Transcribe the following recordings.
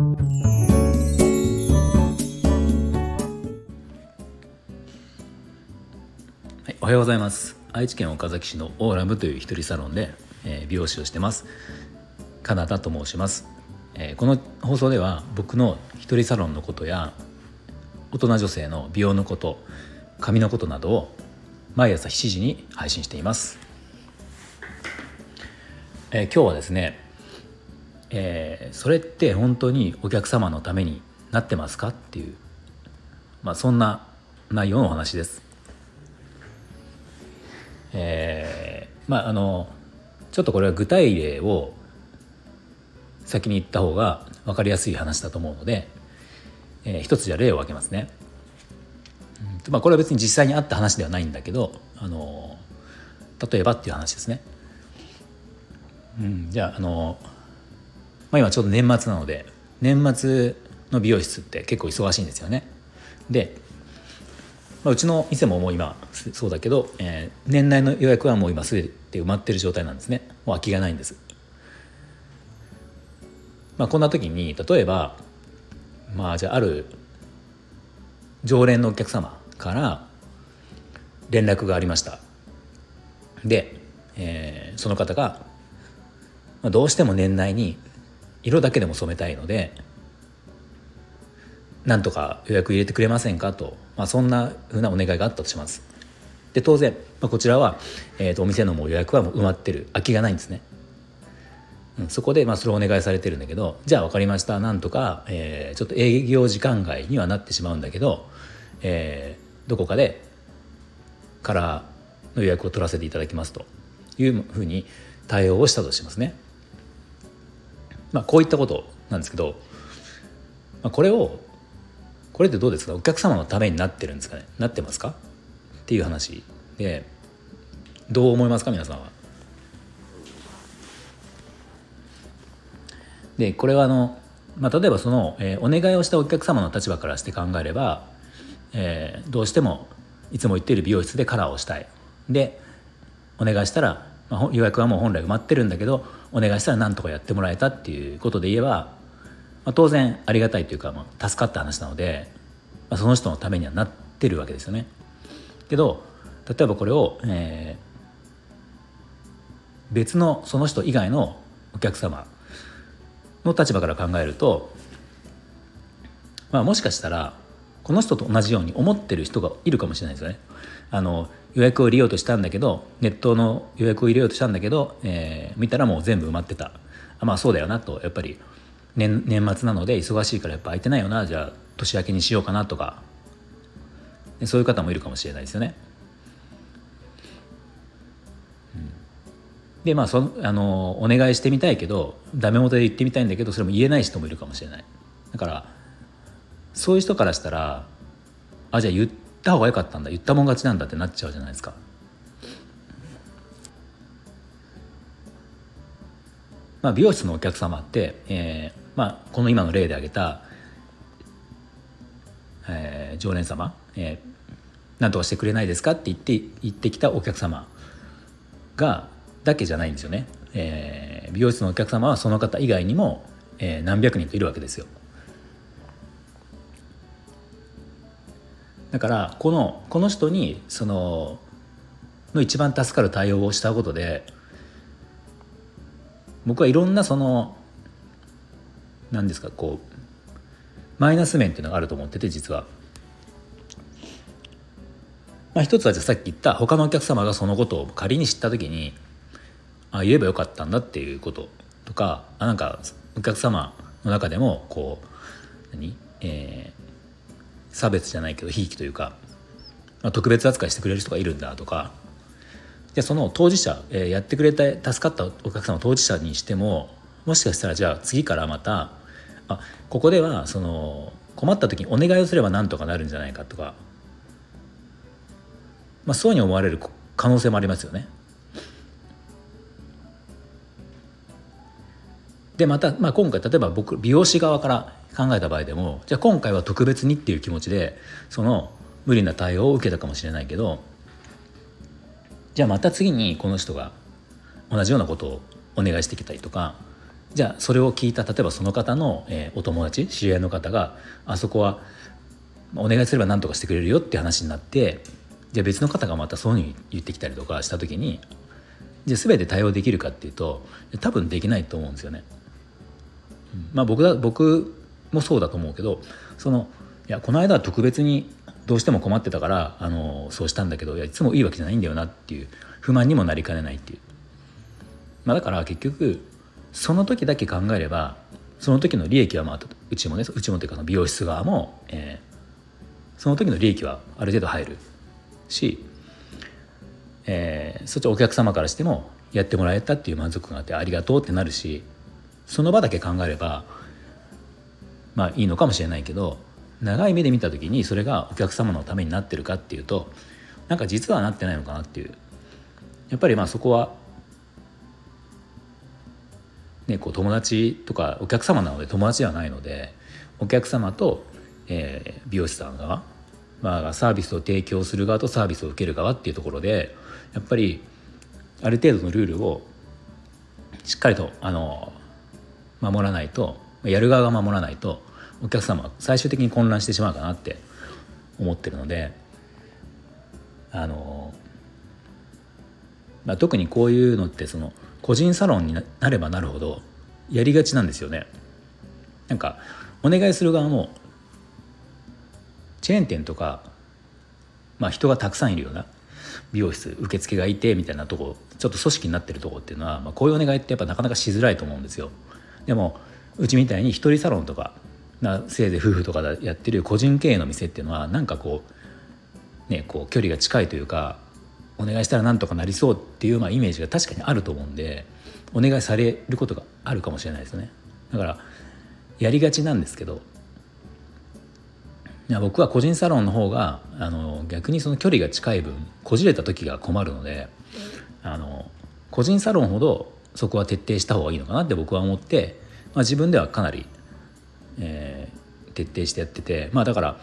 はい、おはようございます。愛知県岡崎市のオーラムという一人サロンで、えー、美容師をしてます。カナダと申します、えー、この放送では僕の一人サロンのことや大人女性の美容のこと髪のことなどを毎朝7時に配信しています、えー、今日はですね、えー、それって本当にお客様のためになってますかっていう、まあ、そんな内容のお話ですえー、まああのちょっとこれは具体例を先に言った方が分かりやすい話だと思うので、えー、一つじゃ例を挙げますね。まあ、これは別に実際にあった話ではないんだけど、あの例えばっていう話ですね。うん、じゃあ、あのまあ、今ちょうど年末なので年末の美容室って結構忙しいんですよね。で、まあ、うちの店ももう今そうだけど、えー、年内の予約はもう今すべて埋まってる状態なんですねもう空きがないんです。まあ、こんな時に例えばまあじゃあある常連のお客様から連絡がありましたで、えー、その方が、まあ、どうしても年内に色だけでも染めたいのでなんとか予約入れてくれませんかと、まあ、そんなふうなお願いがあったとしますで当然、まあ、こちらは、えーと、お店のもう予約はもう埋まってる空きがないんですね、うん、そこでまあそれをお願いされてるんだけどじゃあ分かりましたなんとか、えー、ちょっと営業時間外にはなってしまうんだけど、えー、どこかでカラーの予約を取らせていただきますというふうに対応をしたとしますね。まあ、こういったことなんですけど、まあ、これをこれってどうですか？お客様のためになってるんですかね？なってますか？っていう話でどう思いますか？皆さんは。でこれはあの、まあ、例えばその、えー、お願いをしたお客様の立場からして考えれば、えー、どうしてもいつも行っている美容室でカラーをしたい。でお願いしたら、まあ、予約はもう本来埋まってるんだけどお願いしたら何とかやってもらえたっていうことで言えばまあ、当然ありがたいというか、まあ、助かった話なので、まあ、その人のためにはなってるわけですよね。けど例えばこれを、えー、別のその人以外のお客様の立場から考えると、まあ、もしかしたらこの人と同じように思ってる人がいるかもしれないですよね。あの予約を入れようとしたんだけどネットの予約を入れようとしたんだけど、えー、見たらもう全部埋まってた。あまあそうだよなと。やっぱり年年末なので忙しいからやっぱ空いてないよな。じゃあ年明けにしようかなとか。そういう方もいるかもしれないですよね。でまあそあのお願いしてみたいけどダメ元で言ってみたいんだけどそれも言えない人もいるかもしれない。だからそういう人からしたらあじゃあ言った方が良かったんだ言ったもん勝ちなんだってなっちゃうじゃないですか。まあ、美容室のお客様って、えーまあ、この今の例で挙げた、えー、常連様、えー、何とかしてくれないですかって言って言ってきたお客様がだけじゃないんですよね、えー、美容室のお客様はその方以外にも、えー、何百人といるわけですよ。だからこのこの人にそのの一番助かる対応をしたことで僕はいろんなその何ですかこうマイナス面っていうのがあると思ってて実は。まあ、一つはじゃさっき言った他のお客様がそのことを仮に知った時にあ言えばよかったんだっていうこととかあなんかお客様の中でもこう何、えー、差別じゃないけどひいきというか、まあ、特別扱いしてくれる人がいるんだとかじゃその当事者、えー、やってくれた助かったお客様当事者にしてももしかしたらじゃあ次からまたあここではその困った時にお願いをすればなんとかなるんじゃないかとか、まあ、そうに思われる可能性もありますよね。でまた、まあ、今回例えば僕美容師側から考えた場合でもじゃあ今回は特別にっていう気持ちでその無理な対応を受けたかもしれないけどじゃあまた次にこの人が同じようなことをお願いしてきたりとかじゃあそれを聞いた例えばその方の、えー、お友達知り合いの方があそこはお願いすれば何とかしてくれるよって話になってじゃあ別の方がまたそういうふうに言ってきたりとかした時にじゃあ全て対応できるかっていうと多分できないと思うんですよね。まあ僕だ僕もそうだと思うけどそのいやこの間は特別にどうしても困ってたからあのそうしたんだけどいやいつもいいわけじゃないんだよなっていう不満にもなりかねないっていう、まあ、だから結局その時だけ考えればその時の利益はまあうちもねうちもというか美容室側も、えー、その時の利益はある程度入るし、えー、そっちお客様からしてもやってもらえたっていう満足があってありがとうってなるしその場だけ考えればまあいいのかもしれないけど長い目で見た時にそれがお客様のためになってるかっていうとなんか実はなってないのかなっていう。やっぱりまあそこはねこう友達とかお客様なので友達ではないのでお客様と、えー、美容師さんが、まあ、サービスを提供する側とサービスを受ける側っていうところでやっぱりある程度のルールをしっかりとあの守らないとやる側が守らないとお客様は最終的に混乱してしまうかなって思ってるのであの、まあ、特にこういうのってその個人サロンになればなるほどやりがちなんですよね。なんかお願いする側もチェーン店とか、まあ、人がたくさんいるような美容室受付がいてみたいなとこちょっと組織になってるとこっていうのは、まあ、こういうお願いってやっぱなかなかしづらいと思うんですよ。でもうちみたいに一人サロンとかなせいぜい夫婦とかでやってる個人経営の店っていうのはなんかこうねこう距離が近いというかお願いしたらなんとかなりそうっていうまあイメージが確かにあると思うんでお願いされることがあるかもしれないですね。だからやりがちなんですけどいや僕は個人サロンの方があの逆にその距離が近い分こじれた時が困るのであの個人サロンほどそこは徹底した方がいいのかなって僕は思って、まあ、自分ではかなりえー、徹底してやっててまあだから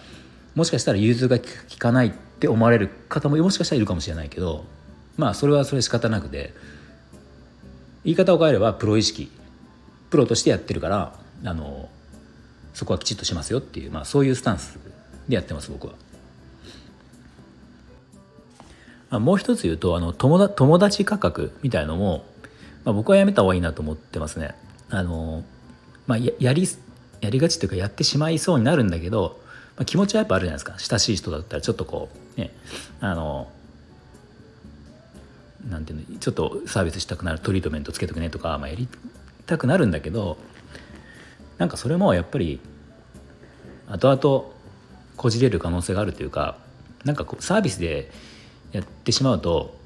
もしかしたら融通が利かないって思われる方ももしかしたらいるかもしれないけどまあそれはそれ仕方なくて言い方を変えればプロ意識プロとしてやってるからあのそこはきちっとしますよっていう、まあ、そういうスタンスでやってます僕は。あ、もう一つ言うとあの友友達価格みたいのも、まあ、僕はやめた方がいいなと思ってますね。あのまあ、やりやりがちというかやってしまいそうになるんだけど、まあ、気持ちはやっぱあるじゃないですか。親しい人だったらちょっとこうねあのなんていうのちょっとサービスしたくなるトリートメントつけとくねとか、まあ、やりたくなるんだけどなんかそれもやっぱり後々こじれる可能性があるというかなんかこうサービスでやってしまうと、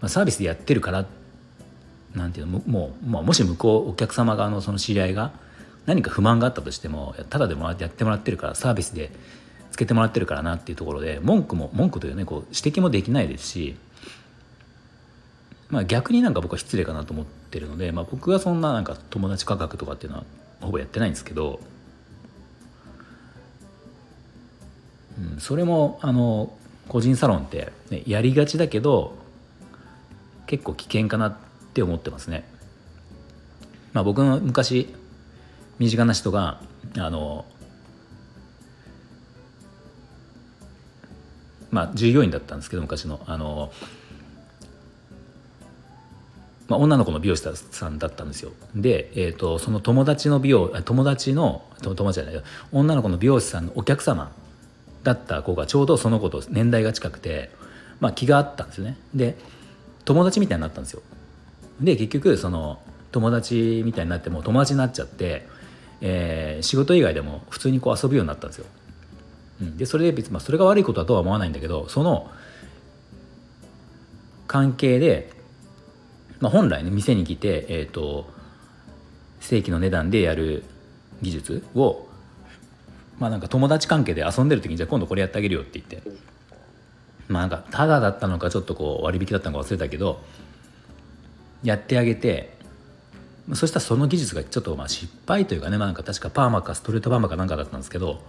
まあ、サービスでやってるからってなんていうのもう、まあ、もし向こうお客様側のその知り合いが何か不満があったとしてもただでもらってやってもらってるからサービスでつけてもらってるからなっていうところで文句も文句というねこう指摘もできないですし、まあ、逆になんか僕は失礼かなと思ってるので、まあ、僕はそんななんか友達価格とかっていうのはほぼやってないんですけど、うん、それもあの個人サロンって、ね、やりがちだけど結構危険かなってって思ってますね。まあ、僕の昔身近な人があのまあ従業員だったんですけど昔のあの、まあ、女の子の美容師さんだったんですよ。で、えーと、その友達の美容友達の友達じゃない女の子の美容師さんのお客様だった子がちょうどその子と年代が近くて、まあ、気があったんですよね。で友達みたいになったんですよ。で結局その友達みたいになっても友達になっちゃってえー、仕事以外でも普通にこう遊ぶようになったんですよ。うん、でそれで別に、まあ、それが悪いことだとは思わないんだけどその関係で、まあ、本来ね店に来て、えーと、正規の値段でやる技術をまあなんか友達関係で遊んでる時にじゃあ今度これやってあげるよって言ってまあなんかただだったのかちょっとこう割引だったのか忘れたけどやってあげてそしたらその技術がちょっとまあ失敗というかね、まあ、なんか確かパーマかストレートパーマかなんかだったんですけど、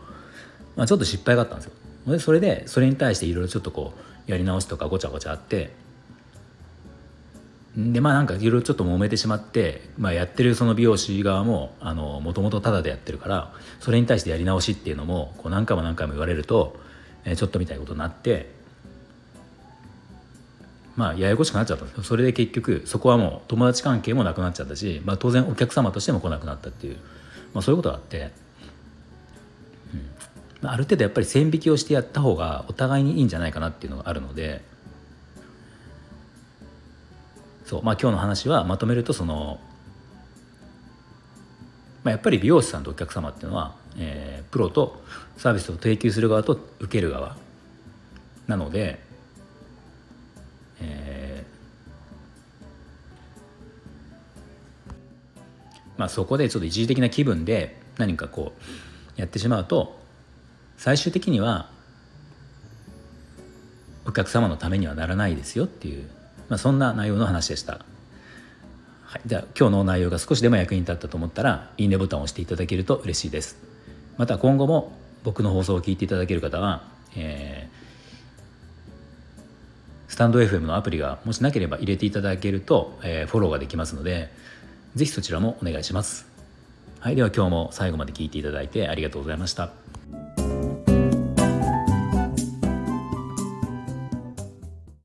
まあ、ちょっと失敗があったんですよ。でそれでそれに対していろいろちょっとこうやり直しとかごちゃごちゃあってでまあなんかいろいろちょっと揉めてしまって、まあ、やってるその美容師側ももともとタダでやってるからそれに対してやり直しっていうのもこう何回も何回も言われると、えー、ちょっとみたいなことになってまあややこしくなっちゃった。んですよそれで結局そこはもう友達関係もなくなっちゃったし、まあ、当然お客様としても来なくなったっていう、まあ、そういうことがあって、うん、ある程度やっぱり線引きをしてやった方がお互いにいいんじゃないかなっていうのがあるので。そう。まあ今日の話はまとめるとその、まあ、やっぱり美容師さんとお客様っていうのは、えー、プロとサービスを提供する側と受ける側なので、まあ、そこでちょっと一時的な気分で何かこうやってしまうと最終的にはお客様のためにはならないですよっていうまあ、そんな内容の話でした。はい、では今日の内容が少しでも役に立ったと思ったらいいねボタンを押していただけると嬉しいです。また今後も僕の放送を聞いていただける方は、えー、スタンド FM のアプリがもしなければ入れていただけると、えー、フォローができますので是非そちらもお願いします。はい、では今日も最後まで聞いていただいてありがとうございました。